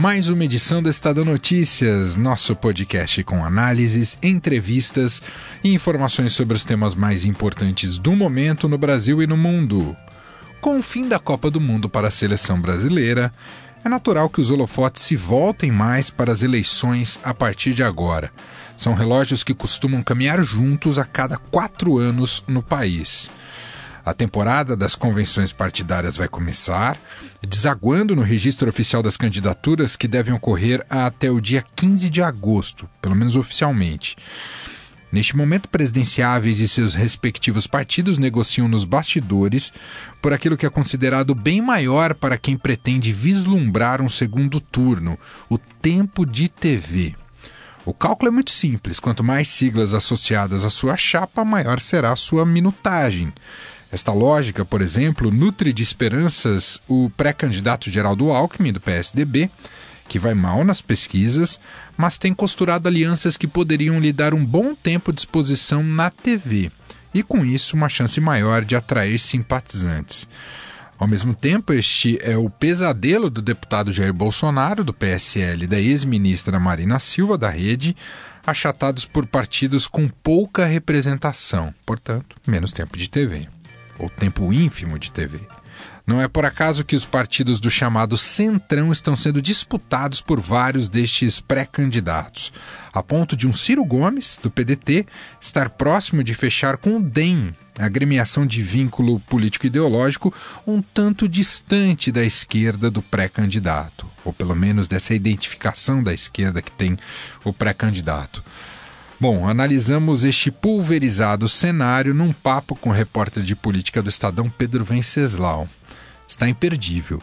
mais uma edição do Estadão Notícias, nosso podcast com análises, entrevistas e informações sobre os temas mais importantes do momento no Brasil e no mundo. Com o fim da Copa do Mundo para a seleção brasileira, é natural que os holofotes se voltem mais para as eleições a partir de agora. São relógios que costumam caminhar juntos a cada quatro anos no país. A temporada das convenções partidárias vai começar, desaguando no registro oficial das candidaturas que devem ocorrer até o dia 15 de agosto, pelo menos oficialmente. Neste momento, presidenciáveis e seus respectivos partidos negociam nos bastidores por aquilo que é considerado bem maior para quem pretende vislumbrar um segundo turno: o tempo de TV. O cálculo é muito simples: quanto mais siglas associadas à sua chapa, maior será a sua minutagem. Esta lógica, por exemplo, nutre de esperanças o pré-candidato Geraldo Alckmin, do PSDB, que vai mal nas pesquisas, mas tem costurado alianças que poderiam lhe dar um bom tempo de exposição na TV e, com isso, uma chance maior de atrair simpatizantes. Ao mesmo tempo, este é o pesadelo do deputado Jair Bolsonaro, do PSL, e da ex-ministra Marina Silva, da Rede, achatados por partidos com pouca representação, portanto, menos tempo de TV ou tempo ínfimo de TV. Não é por acaso que os partidos do chamado Centrão estão sendo disputados por vários destes pré-candidatos, a ponto de um Ciro Gomes, do PDT, estar próximo de fechar com o DEM, a agremiação de vínculo político-ideológico um tanto distante da esquerda do pré-candidato, ou pelo menos dessa identificação da esquerda que tem o pré-candidato. Bom, analisamos este pulverizado cenário num papo com o repórter de política do Estadão Pedro Venceslau. Está imperdível.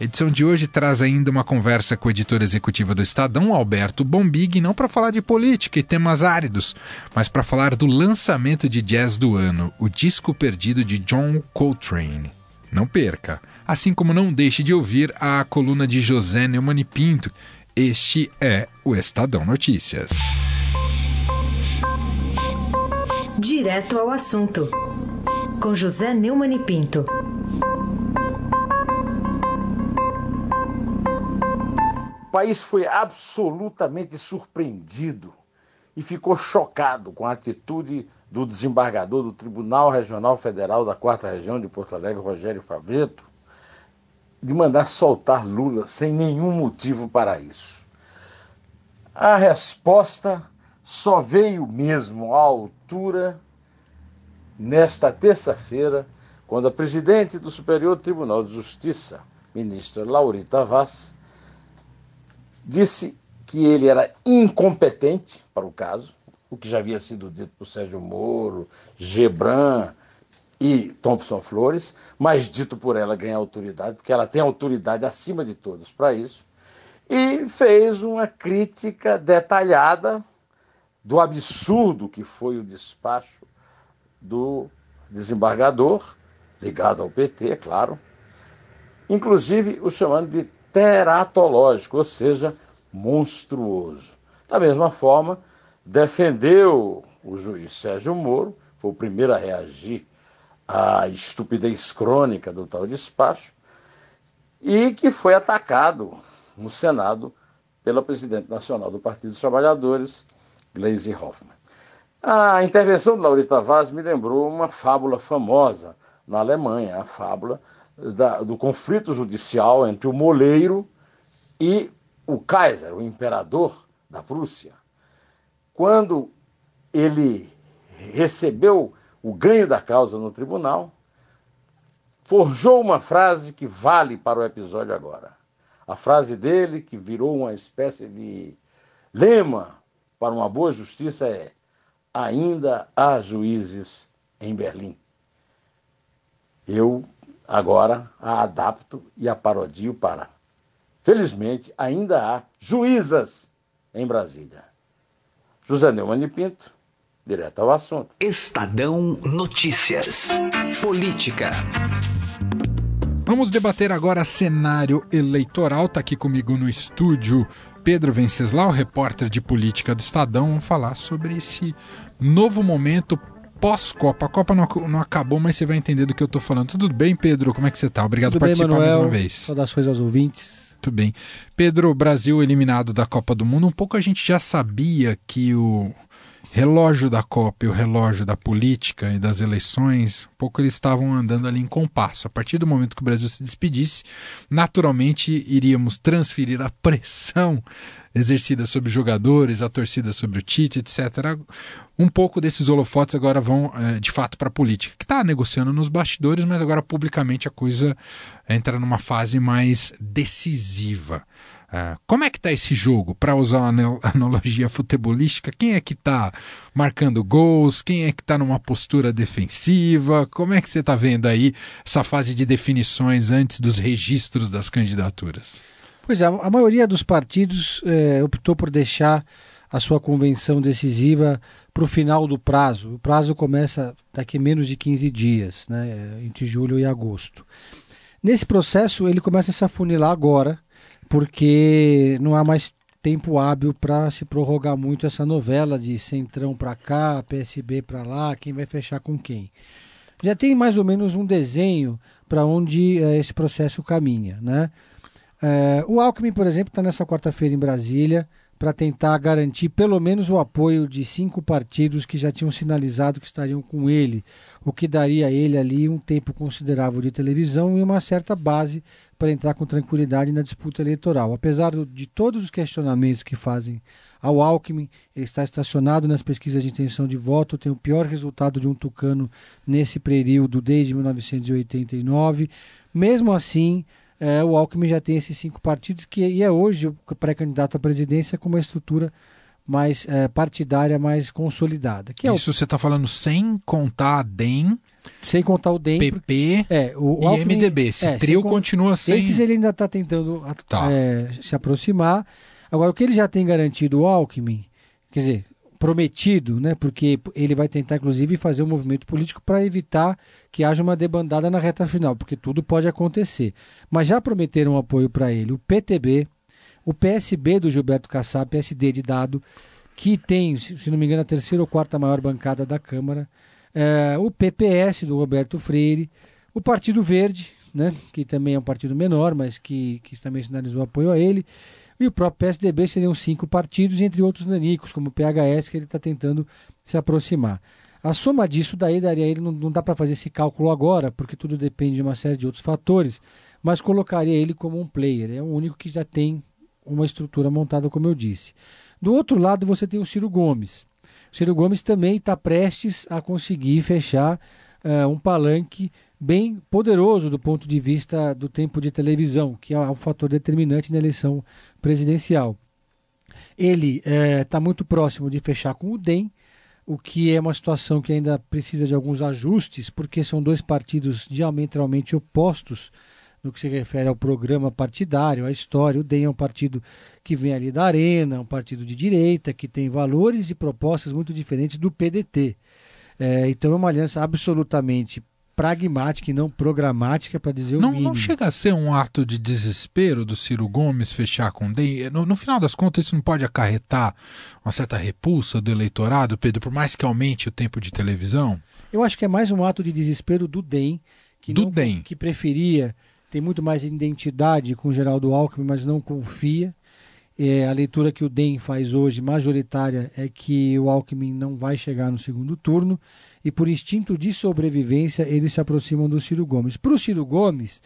A edição de hoje traz ainda uma conversa com o editor executivo do Estadão, Alberto Bombig, não para falar de política e temas áridos, mas para falar do lançamento de jazz do ano, o disco perdido de John Coltrane. Não perca, assim como não deixe de ouvir a coluna de José Neumann Pinto. Este é o Estadão Notícias. Direto ao assunto, com José Neumann e Pinto. O país foi absolutamente surpreendido e ficou chocado com a atitude do desembargador do Tribunal Regional Federal da Quarta Região de Porto Alegre, Rogério Favreto, de mandar soltar Lula sem nenhum motivo para isso. A resposta só veio mesmo à altura nesta terça-feira, quando a presidente do Superior Tribunal de Justiça, ministra Laurita Vaz, disse que ele era incompetente para o caso, o que já havia sido dito por Sérgio Moro, Gebran e Thompson Flores, mas dito por ela ganha autoridade, porque ela tem autoridade acima de todos para isso, e fez uma crítica detalhada do absurdo que foi o despacho do desembargador, ligado ao PT, é claro, inclusive o chamando de teratológico, ou seja, monstruoso. Da mesma forma, defendeu o juiz Sérgio Moro, foi o primeiro a reagir à estupidez crônica do tal despacho, e que foi atacado no Senado pela presidente nacional do Partido dos Trabalhadores, Gleisi Hoffmann. A intervenção de Laurita Vaz me lembrou uma fábula famosa na Alemanha, a fábula da, do conflito judicial entre o moleiro e o Kaiser, o imperador da Prússia. Quando ele recebeu o ganho da causa no tribunal, forjou uma frase que vale para o episódio agora. A frase dele, que virou uma espécie de lema para uma boa justiça é: ainda há juízes em Berlim. Eu agora a adapto e a parodio para. Felizmente, ainda há juízas em Brasília. José Neumann Pinto, Direto ao assunto. Estadão Notícias. Política. Vamos debater agora cenário eleitoral. Está aqui comigo no estúdio Pedro Venceslau, repórter de política do Estadão. Vamos falar sobre esse novo momento pós-Copa. A Copa não, não, acabou, mas você vai entender do que eu estou falando. Tudo bem, Pedro? Como é que você está? Obrigado Tudo por participar bem, mais uma vez. Saudações aos ouvintes. Muito bem. Pedro, Brasil eliminado da Copa do Mundo. Um pouco a gente já sabia que o relógio da Copa e o relógio da política e das eleições, um pouco eles estavam andando ali em compasso. A partir do momento que o Brasil se despedisse, naturalmente iríamos transferir a pressão exercida sobre jogadores, a torcida sobre o Tite, etc. Um pouco desses holofotes agora vão é, de fato para a política, que está negociando nos bastidores, mas agora publicamente a coisa entra numa fase mais decisiva. Uh, como é que está esse jogo? Para usar uma analogia futebolística, quem é que está marcando gols? Quem é que está numa postura defensiva? Como é que você está vendo aí essa fase de definições antes dos registros das candidaturas? Pois é, a maioria dos partidos é, optou por deixar a sua convenção decisiva para o final do prazo. O prazo começa daqui menos de 15 dias, né, entre julho e agosto. Nesse processo, ele começa a se afunilar agora porque não há mais tempo hábil para se prorrogar muito essa novela de centrão para cá, PSB para lá, quem vai fechar com quem. Já tem mais ou menos um desenho para onde é, esse processo caminha. Né? É, o Alckmin, por exemplo, está nessa quarta-feira em Brasília para tentar garantir pelo menos o apoio de cinco partidos que já tinham sinalizado que estariam com ele, o que daria a ele ali um tempo considerável de televisão e uma certa base para entrar com tranquilidade na disputa eleitoral. Apesar de todos os questionamentos que fazem ao Alckmin, ele está estacionado nas pesquisas de intenção de voto, tem o pior resultado de um tucano nesse período desde 1989. Mesmo assim, é, o Alckmin já tem esses cinco partidos, que e é hoje o pré-candidato à presidência com uma estrutura mais é, partidária, mais consolidada. Que é Isso o... você está falando sem contar a DEM, sem contar o DEM. PP é, o, o e Alckmin, MDB. Esse é, trio sem, continua sem. Esses ele ainda está tentando tá. é, se aproximar. Agora, o que ele já tem garantido, o Alckmin, quer dizer, prometido, né? Porque ele vai tentar, inclusive, fazer um movimento político para evitar que haja uma debandada na reta final, porque tudo pode acontecer. Mas já prometeram apoio para ele o PTB, o PSB do Gilberto Kassab, PSD de dado, que tem, se não me engano, a terceira ou quarta maior bancada da Câmara, é, o PPS do Roberto Freire, o Partido Verde, né? Que também é um partido menor, mas que, que também sinalizou apoio a ele e o próprio PSDB seriam cinco partidos, entre outros nanicos, como o PHS, que ele está tentando se aproximar. A soma disso daí daria ele, não, não dá para fazer esse cálculo agora, porque tudo depende de uma série de outros fatores, mas colocaria ele como um player. É o único que já tem uma estrutura montada, como eu disse. Do outro lado, você tem o Ciro Gomes. O Ciro Gomes também está prestes a conseguir fechar uh, um palanque bem poderoso do ponto de vista do tempo de televisão, que é um fator determinante na eleição presidencial. Ele está é, tá muito próximo de fechar com o DEM, o que é uma situação que ainda precisa de alguns ajustes, porque são dois partidos diametralmente opostos no que se refere ao programa partidário, à história. O DEM é um partido que vem ali da arena, um partido de direita, que tem valores e propostas muito diferentes do PDT. É, então é uma aliança absolutamente pragmática e não programática, para dizer o não, mínimo. Não chega a ser um ato de desespero do Ciro Gomes fechar com o DEM? No, no, final das contas, isso não pode acarretar uma certa repulsa do eleitorado, Pedro, por mais que aumente o tempo de televisão? Eu acho que é mais um ato de desespero do DEM, que, do não, DEM. que preferia, tem muito mais identidade com o Geraldo Alckmin, mas não confia. É, a leitura que o DEM faz hoje, majoritária, é que o Alckmin não vai chegar no segundo turno e por instinto de sobrevivência eles se aproximam do Ciro Gomes. Para o Ciro Gomes,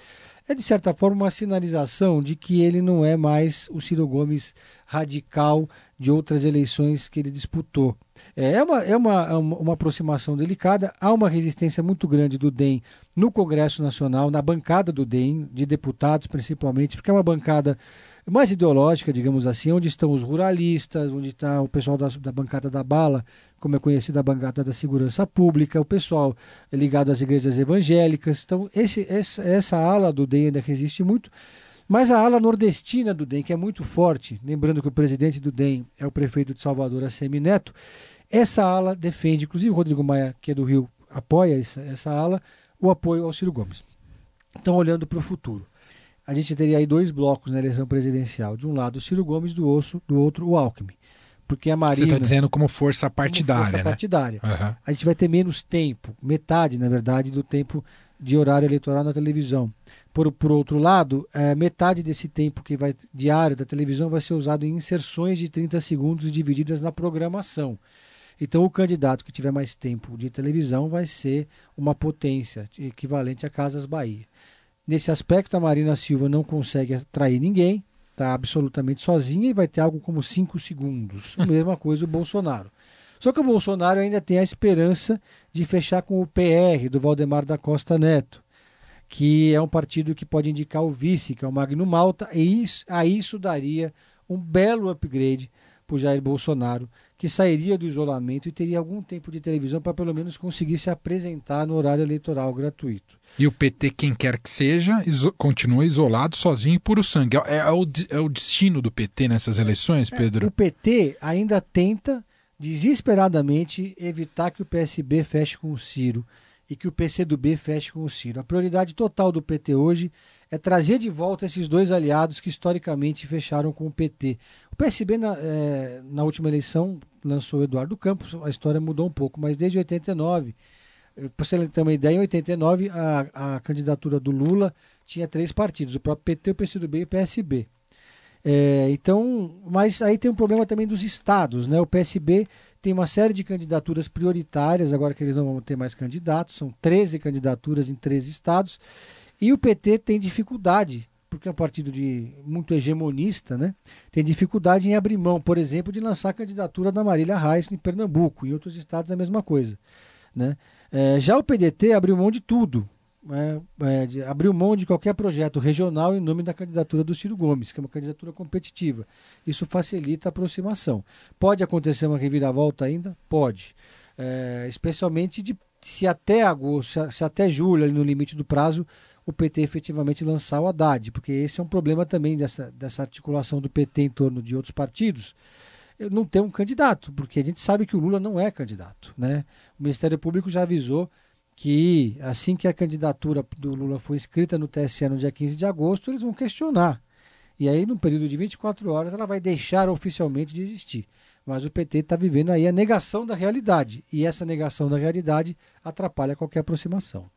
é de certa forma uma sinalização de que ele não é mais o Ciro Gomes radical de outras eleições que ele disputou. É, é é uma, é uma, uma aproximação delicada, há uma resistência muito grande do DEM no Congresso Nacional, na bancada do DEM, de deputados principalmente, porque é uma bancada mais ideológica, digamos assim, onde estão os ruralistas, onde está o pessoal da, da bancada da bala, como é conhecida a bancada da segurança pública, o pessoal ligado às igrejas evangélicas. Então, esse, essa, essa ala do DEM ainda resiste muito. Mas a ala nordestina do DEM, que é muito forte, lembrando que o presidente do DEM é o prefeito de Salvador, Assemi Neto, Essa ala defende, inclusive o Rodrigo Maia, que é do Rio, apoia essa, essa ala, o apoio ao Ciro Gomes. Então, olhando para o futuro, a gente teria aí dois blocos na eleição presidencial. De um lado, o Ciro Gomes, do, osso, do outro, o Alckmin. Porque a Marina. Você está dizendo como força partidária, como força né? partidária. Uhum. A gente vai ter menos tempo, metade, na verdade, do tempo de horário eleitoral na televisão. Por, por outro lado, é, metade desse tempo que vai diário da televisão vai ser usado em inserções de 30 segundos divididas na programação. Então, o candidato que tiver mais tempo de televisão vai ser uma potência equivalente a Casas Bahia. Nesse aspecto, a Marina Silva não consegue atrair ninguém, está absolutamente sozinha e vai ter algo como 5 segundos. A mesma coisa o Bolsonaro. Só que o Bolsonaro ainda tem a esperança de fechar com o PR do Valdemar da Costa Neto, que é um partido que pode indicar o vice, que é o Magno Malta, e isso, a isso daria um belo upgrade para o Jair Bolsonaro, que sairia do isolamento e teria algum tempo de televisão para pelo menos conseguir se apresentar no horário eleitoral gratuito. E o PT, quem quer que seja, iso continua isolado, sozinho e puro sangue. É, é, o, é o destino do PT nessas eleições, é, Pedro? É, o PT ainda tenta desesperadamente evitar que o PSB feche com o Ciro e que o PCdoB feche com o Ciro. A prioridade total do PT hoje é trazer de volta esses dois aliados que historicamente fecharam com o PT. O PSB, na, é, na última eleição, lançou o Eduardo Campos, a história mudou um pouco, mas desde 89, eh, para você ter uma ideia, em 89 a, a candidatura do Lula tinha três partidos, o próprio PT, o PCdoB e o PSB. É, então, mas aí tem um problema também dos estados, né? O PSB tem uma série de candidaturas prioritárias, agora que eles não vão ter mais candidatos, são 13 candidaturas em 13 estados, e o PT tem dificuldade, porque é um partido de, muito hegemonista, né? Tem dificuldade em abrir mão, por exemplo, de lançar a candidatura da Marília Reis em Pernambuco, em outros estados a mesma coisa, né? É, já o PDT abriu mão de tudo, é, é, de, abriu mão de qualquer projeto regional em nome da candidatura do Ciro Gomes, que é uma candidatura competitiva. Isso facilita a aproximação. Pode acontecer uma reviravolta ainda? Pode. É, especialmente de, se até agosto, se, se até julho, no limite do prazo, o PT efetivamente lançar o Haddad, porque esse é um problema também dessa, dessa articulação do PT em torno de outros partidos não ter um candidato, porque a gente sabe que o Lula não é candidato. Né? O Ministério Público já avisou que assim que a candidatura do Lula for inscrita no TSE no dia 15 de agosto, eles vão questionar. E aí, num período de 24 horas, ela vai deixar oficialmente de existir. Mas o PT está vivendo aí a negação da realidade. E essa negação da realidade atrapalha qualquer aproximação.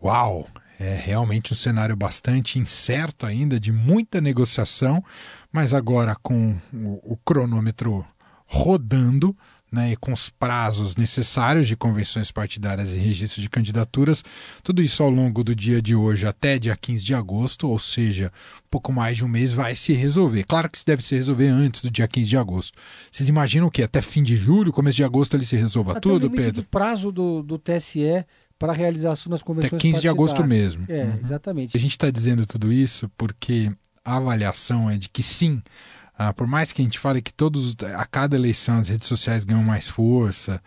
Uau! É realmente um cenário bastante incerto ainda, de muita negociação, mas agora com o, o cronômetro rodando, né, e com os prazos necessários de convenções partidárias e registro de candidaturas, tudo isso ao longo do dia de hoje até dia 15 de agosto, ou seja, um pouco mais de um mês, vai se resolver. Claro que isso deve se resolver antes do dia 15 de agosto. Vocês imaginam que até fim de julho, começo de agosto, ele se resolva até tudo, o Pedro? O prazo do, do TSE para a realização das convenções Até 15 de agosto mesmo. É, uhum. exatamente. A gente está dizendo tudo isso porque a avaliação é de que sim, ah, por mais que a gente fale que todos, a cada eleição as redes sociais ganham mais força,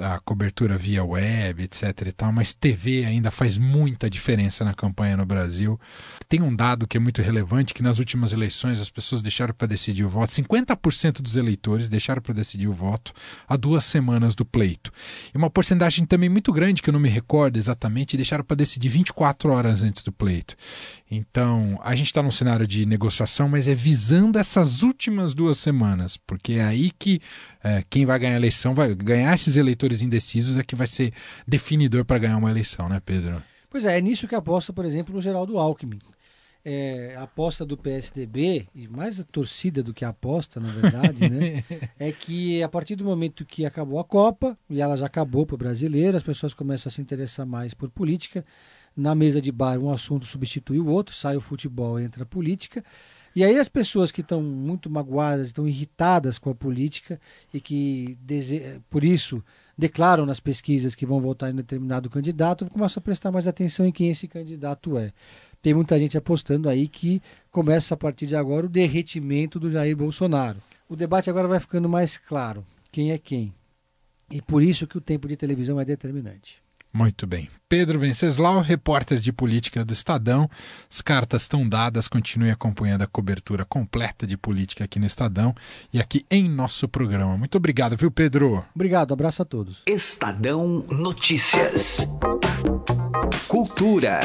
a cobertura via web, etc e tal, mas TV ainda faz muita diferença na campanha no Brasil. Tem um dado que é muito relevante, que nas últimas eleições as pessoas deixaram para decidir o voto, 50% dos eleitores deixaram para decidir o voto há duas semanas do pleito. E uma porcentagem também muito grande, que eu não me recordo exatamente, deixaram para decidir 24 horas antes do pleito. Então, a gente está num cenário de negociação, mas é visando essas últimas duas semanas, porque é aí que é, quem vai ganhar a eleição, vai ganhar esses eleitores indecisos é que vai ser definidor para ganhar uma eleição, né, Pedro? Pois é, é nisso que aposta, por exemplo, o Geraldo Alckmin. É, a aposta do PSDB, e mais a torcida do que a aposta, na verdade, né, é que a partir do momento que acabou a Copa, e ela já acabou para o brasileiro, as pessoas começam a se interessar mais por política. Na mesa de bar, um assunto substitui o outro, sai o futebol, entra a política. E aí as pessoas que estão muito magoadas, estão irritadas com a política e que por isso declaram nas pesquisas que vão votar em determinado candidato, começam a prestar mais atenção em quem esse candidato é. Tem muita gente apostando aí que começa a partir de agora o derretimento do Jair Bolsonaro. O debate agora vai ficando mais claro, quem é quem. E por isso que o tempo de televisão é determinante. Muito bem. Pedro Venceslau, repórter de política do Estadão. As cartas estão dadas, continue acompanhando a cobertura completa de política aqui no Estadão e aqui em nosso programa. Muito obrigado, viu, Pedro? Obrigado, abraço a todos. Estadão Notícias. Cultura.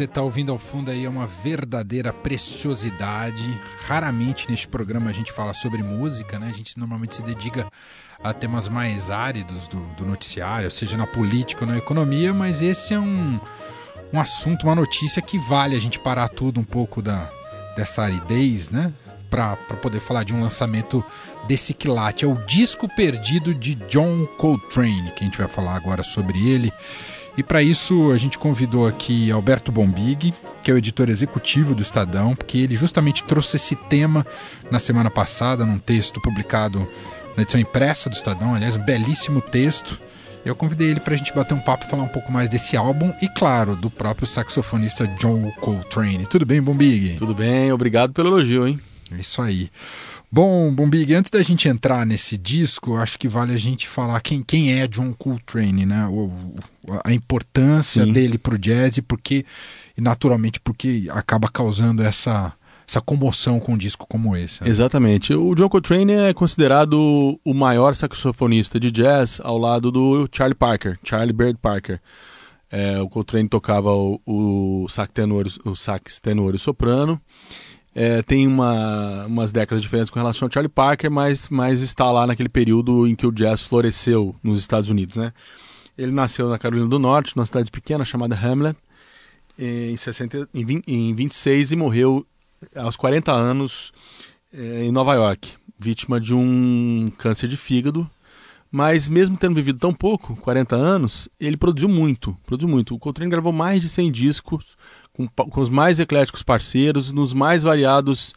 Você está ouvindo ao fundo aí é uma verdadeira preciosidade. Raramente neste programa a gente fala sobre música, né? A gente normalmente se dedica a temas mais áridos do, do noticiário, seja na política ou na economia, mas esse é um, um assunto, uma notícia que vale a gente parar tudo um pouco da, dessa aridez, né? Para poder falar de um lançamento desse quilate. É o disco perdido de John Coltrane, que a gente vai falar agora sobre ele. E para isso a gente convidou aqui Alberto Bombig, que é o editor executivo do Estadão, porque ele justamente trouxe esse tema na semana passada, num texto publicado na edição impressa do Estadão, aliás, um belíssimo texto. Eu convidei ele para a gente bater um papo e falar um pouco mais desse álbum e, claro, do próprio saxofonista John Coltrane. Tudo bem, Bombig? Tudo bem, obrigado pelo elogio, hein? É isso aí. Bom, Bombig, antes da gente entrar nesse disco, acho que vale a gente falar quem, quem é John Coltrane, né? O, a importância Sim. dele para o jazz e porque, e naturalmente, porque acaba causando essa, essa comoção com um disco como esse. Né? Exatamente. O John Coltrane é considerado o maior saxofonista de jazz ao lado do Charlie Parker, Charlie Bird Parker. É, o Coltrane tocava o, o sax tenor, o sax tenor e soprano é, tem uma, umas décadas diferentes com relação ao Charlie Parker, mas, mas está lá naquele período em que o jazz floresceu nos Estados Unidos, né? Ele nasceu na Carolina do Norte, numa cidade pequena chamada Hamlet, em, 60, em, 20, em 26 e morreu aos 40 anos é, em Nova York, vítima de um câncer de fígado. Mas mesmo tendo vivido tão pouco, 40 anos, ele produziu muito, produziu muito. O Coltrane gravou mais de 100 discos, com, com os mais ecléticos parceiros, nos mais variados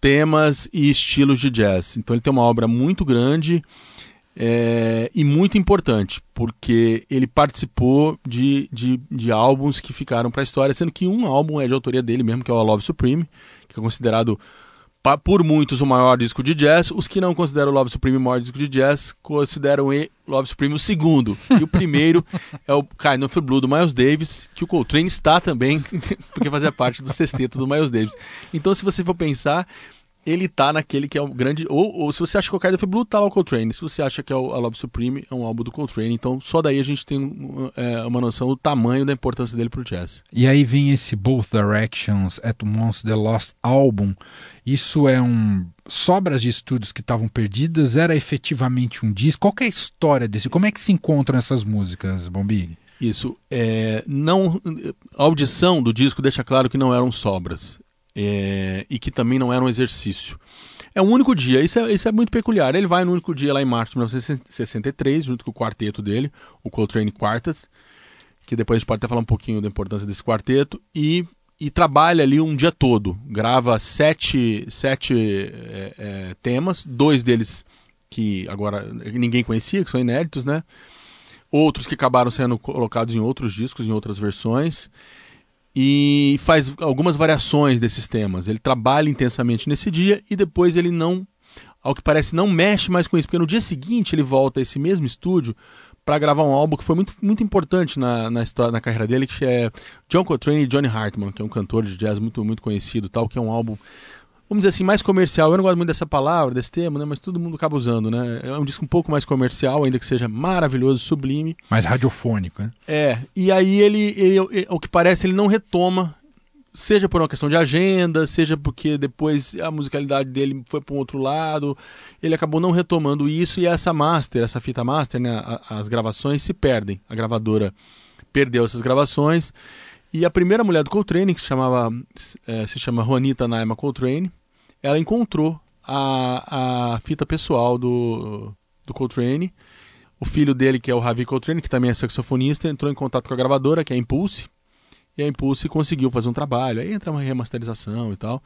temas e estilos de jazz. Então ele tem uma obra muito grande é, e muito importante, porque ele participou de, de, de álbuns que ficaram para a história, sendo que um álbum é de autoria dele mesmo, que é o Love Supreme, que é considerado por muitos o maior disco de jazz. Os que não consideram Love Supreme o maior disco de jazz consideram o Love Supreme o segundo. E o primeiro é o Kind of Blue do Miles Davis, que o Coltrane está também, porque fazia parte do sexteto do Miles Davis. Então, se você for pensar, ele tá naquele que é o grande. Ou, ou se você acha que o Kind of Blue, tá lá o Coltrane. Se você acha que é o a Love Supreme, é um álbum do Coltrane. Então, só daí a gente tem é, uma noção do tamanho da importância dele pro jazz. E aí vem esse Both Directions at Once The Lost Album. Isso é um. Sobras de estúdios que estavam perdidas? Era efetivamente um disco? Qual é a história desse? Como é que se encontram essas músicas, Bombig? Isso. É, não, a audição do disco deixa claro que não eram sobras é, e que também não era um exercício. É um único dia, isso é, isso é muito peculiar. Ele vai no único dia lá em março de 1963, junto com o quarteto dele, o Coltrane Quartet, que depois a gente pode até falar um pouquinho da importância desse quarteto, e, e trabalha ali um dia todo. Grava sete, sete é, é, temas, dois deles que agora ninguém conhecia, que são inéditos, né? Outros que acabaram sendo colocados em outros discos, em outras versões e faz algumas variações desses temas. Ele trabalha intensamente nesse dia e depois ele não, ao que parece, não mexe mais com isso, porque no dia seguinte ele volta a esse mesmo estúdio para gravar um álbum que foi muito, muito importante na, na, história, na carreira dele, que é John Coltrane e Johnny Hartman, que é um cantor de jazz muito, muito conhecido, tal, que é um álbum vamos dizer assim, mais comercial. Eu não gosto muito dessa palavra, desse termo, né? Mas todo mundo acaba usando, né? É um disco um pouco mais comercial, ainda que seja maravilhoso, sublime. Mais radiofônico, né? É. E aí ele, ele, ele o que parece, ele não retoma seja por uma questão de agenda, seja porque depois a musicalidade dele foi para um outro lado, ele acabou não retomando isso e essa master, essa fita master, né, as gravações se perdem. A gravadora perdeu essas gravações e a primeira mulher do Coltrane, que se, chamava, é, se chama Juanita Naima Coltrane, ela encontrou a, a fita pessoal do, do Coltrane. O filho dele, que é o Ravi Coltrane, que também é saxofonista, entrou em contato com a gravadora, que é a Impulse, e a Impulse conseguiu fazer um trabalho. Aí entra uma remasterização e tal,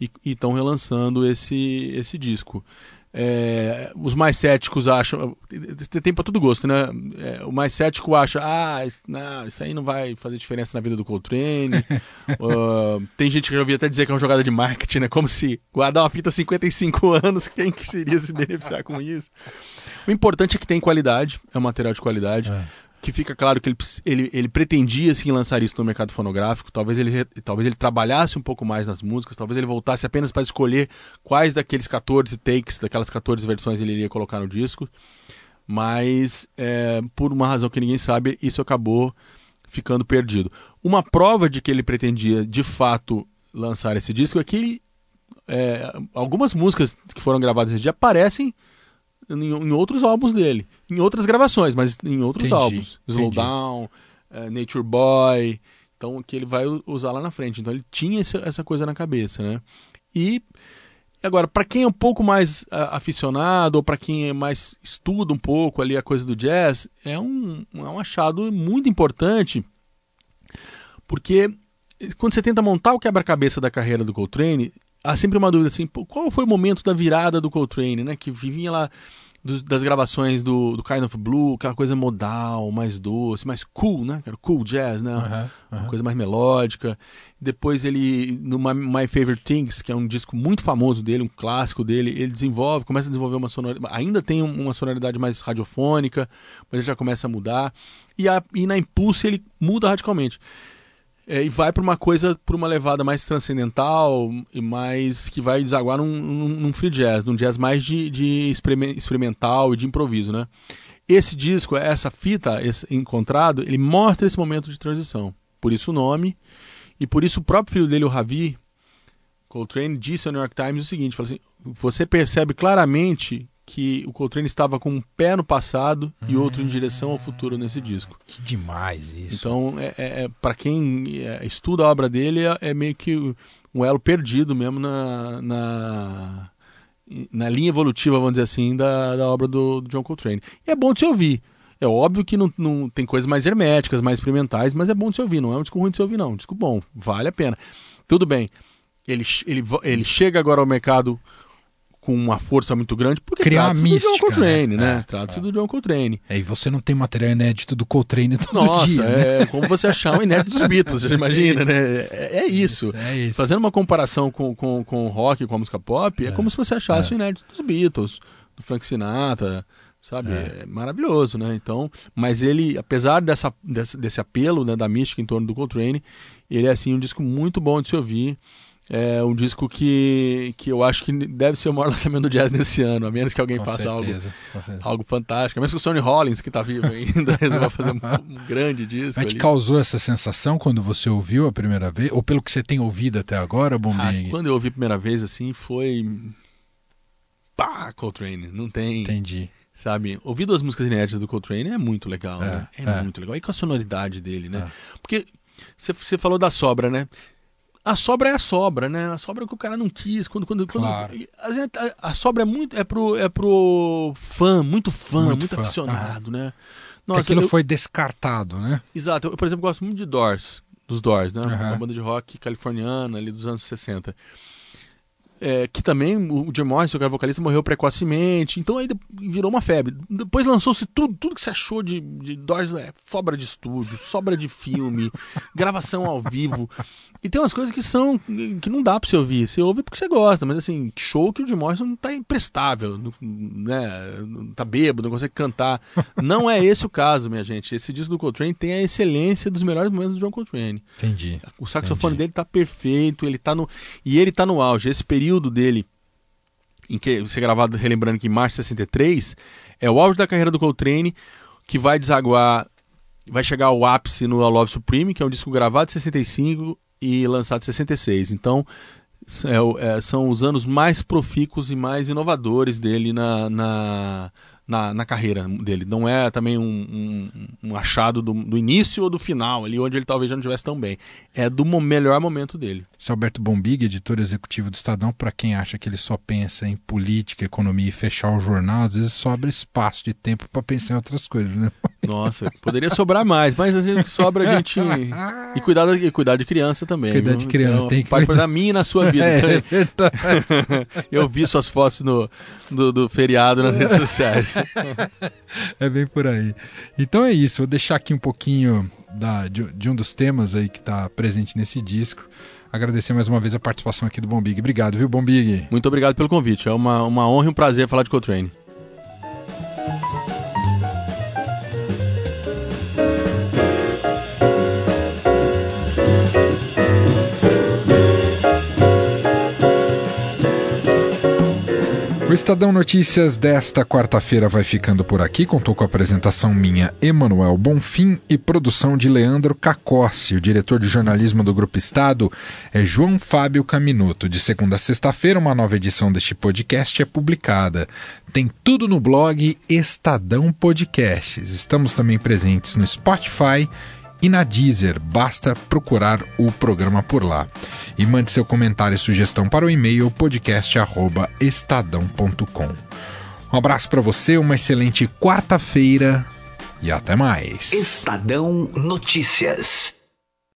e estão relançando esse, esse disco. É, os mais céticos acham. Tem para todo gosto, né? É, o mais cético acha, ah, isso, não, isso aí não vai fazer diferença na vida do Coltrane. uh, tem gente que já ouvi até dizer que é uma jogada de marketing, né? Como se guardar uma fita 55 anos, quem que seria se beneficiar com isso? O importante é que tem qualidade, é um material de qualidade. É que fica claro que ele, ele, ele pretendia sim lançar isso no mercado fonográfico, talvez ele, talvez ele trabalhasse um pouco mais nas músicas, talvez ele voltasse apenas para escolher quais daqueles 14 takes, daquelas 14 versões ele iria colocar no disco, mas é, por uma razão que ninguém sabe, isso acabou ficando perdido. Uma prova de que ele pretendia de fato lançar esse disco é que é, algumas músicas que foram gravadas esse dia aparecem em, em, outros álbuns dele. Em outras gravações, mas em outros entendi, álbuns. Slowdown, uh, Nature Boy. Então, que ele vai usar lá na frente. Então, ele tinha essa, essa coisa na cabeça, né? E agora, para quem é um pouco mais uh, aficionado ou para quem é mais estuda um pouco ali a coisa do jazz, é um, é um achado muito importante, porque quando você tenta montar o quebra-cabeça da carreira do Coltrane, há sempre uma dúvida assim, qual foi o momento da virada do Coltrane, né? Que vinha lá do, das gravações do, do Kind of Blue, aquela coisa modal, mais doce, mais cool, né? Era cool jazz, né? Uma coisa mais melódica. Depois ele, no My, My, Favorite Things, que é um disco muito famoso dele, um clássico dele, ele desenvolve, começa a desenvolver uma sonoridade, ainda tem uma sonoridade mais radiofônica, mas ele já começa a mudar. E, a, e na Impulse ele muda radicalmente é, e vai para uma coisa, para uma levada mais transcendental e mais que vai desaguar num, num, num free jazz, num jazz mais de, de experimental e de improviso, né? Esse disco, essa fita esse encontrado, ele mostra esse momento de transição. Por isso o nome e por isso o próprio filho dele, o Ravi Coltrane, disse ao New York Times o seguinte: assim, você percebe claramente que o Coltrane estava com um pé no passado e outro em direção ao futuro nesse disco. Que demais isso. Então, é, é, é para quem é, estuda a obra dele, é, é, meio que um elo perdido mesmo na, na, na linha evolutiva, vamos dizer assim, da, da obra do, do John Coltrane. E é bom de se ouvir. É óbvio que não, não tem coisas mais herméticas, mais experimentais, mas é bom de se ouvir. Não é um disco ruim de se ouvir, não. É um disco bom, vale a pena. Tudo bem. Ele, ele, ele chega agora ao mercado com uma força muito grande, porque Criar mística, do John Coltrane, né? né? É, Trata-se é. do John Coltrane. É, e você não tem material inédito do Coltrane todo Nossa, dia, é né? como você achar um inédito dos Beatles, você imagina, né? É, é isso. É isso. Fazendo uma comparação com, com, com o rock, com a música pop, é, é como se você achasse o um inédito dos Beatles, do Frank Sinatra, sabe? É. é. maravilhoso, né? Então, mas ele, apesar dessa, desse, desse apelo né, da mística em torno do Coltrane, ele é assim um disco muito bom de se ouvir. É um disco que, que eu acho que deve ser o maior lançamento do jazz nesse ano, a menos que alguém com faça certeza, algo, algo fantástico. A menos que o Sonny Rollins, que está vivo ainda, resolva fazer um, um, grande disco. Mas te causou essa sensação quando você ouviu a primeira vez? Ou pelo que você tem ouvido até agora, Bombing? Ah, quando eu ouvi a primeira vez, assim, foi. Pá, Coltrane. Não tem. Entendi. Sabe, ouvir duas músicas inéditas do Coltrane é muito legal, é, né? É, é, muito legal. E com a sonoridade dele, né? É. Porque você falou da sobra, né? A sobra é a sobra, né? A sobra é que o cara não quis. Quando, quando, claro. quando a, a, sobra é muito é pro, é pro fã, muito fã, muito, muito fã. aficionado, né? Nossa, aquilo eu, foi descartado, né? Exato. Eu, por exemplo, gosto muito de Doors, dos Doors, né? Uhum. Uma banda de rock californiana ali dos anos 60 é, que também o Jim Morrison, que era vocalista, morreu precocemente, então aí virou uma febre. Depois lançou-se tudo, tudo que você achou de, de Doors, é, sobra de estúdio, sobra de filme, gravação ao vivo. E tem umas coisas que são que não dá pra você ouvir. Você ouve porque você gosta, mas assim, show que o Jim Morrison tá imprestável, né? Tá bêbado, não consegue cantar. Não é esse o caso, minha gente. Esse disco do Coltrane tem a excelência dos melhores momentos do John Coltrane. Entendi. O saxofone Entendi. dele tá perfeito, ele tá no e ele tá no auge. Esse período período dele, em que você gravado, relembrando que março de 63, é o auge da carreira do Coltrane, que vai desaguar, vai chegar ao ápice no A Love Supreme, que é um disco gravado em 65 e lançado em 66. Então, é, é, são os anos mais profícuos e mais inovadores dele na, na na, na carreira dele. Não é também um, um, um achado do, do, início ou do final, ali onde ele talvez já não estivesse tão bem. É do melhor momento dele. Esse Alberto Bombig, editor executivo do Estadão, para quem acha que ele só pensa em política, economia e fechar o jornal, às vezes sobra espaço de tempo para pensar em outras coisas, né? Nossa, poderia sobrar mais, mas às vezes sobra a gente. E cuidar, e cuidar de criança também. Cuidar de criança, então, tem que cuidar. da minha e na sua vida. É, é. Eu vi suas fotos no, do, do feriado nas redes sociais. É bem por aí. Então é isso, vou deixar aqui um pouquinho da, de, de um dos temas aí que está presente nesse disco agradecer mais uma vez a participação aqui do Bombig. Obrigado, viu, Bombig? Muito obrigado pelo convite. É uma, uma honra e um prazer falar de Coltrane. O Estadão Notícias desta quarta-feira vai ficando por aqui. Contou com a apresentação minha, Emanuel Bonfim, e produção de Leandro Cacossi. O diretor de jornalismo do Grupo Estado é João Fábio Caminuto. De segunda a sexta-feira, uma nova edição deste podcast é publicada. Tem tudo no blog Estadão Podcasts. Estamos também presentes no Spotify e na Deezer. Basta procurar o programa por lá. E mande seu comentário e sugestão para o e-mail podcast@estadão.com. Um abraço para você, uma excelente quarta-feira e até mais. Estadão Notícias.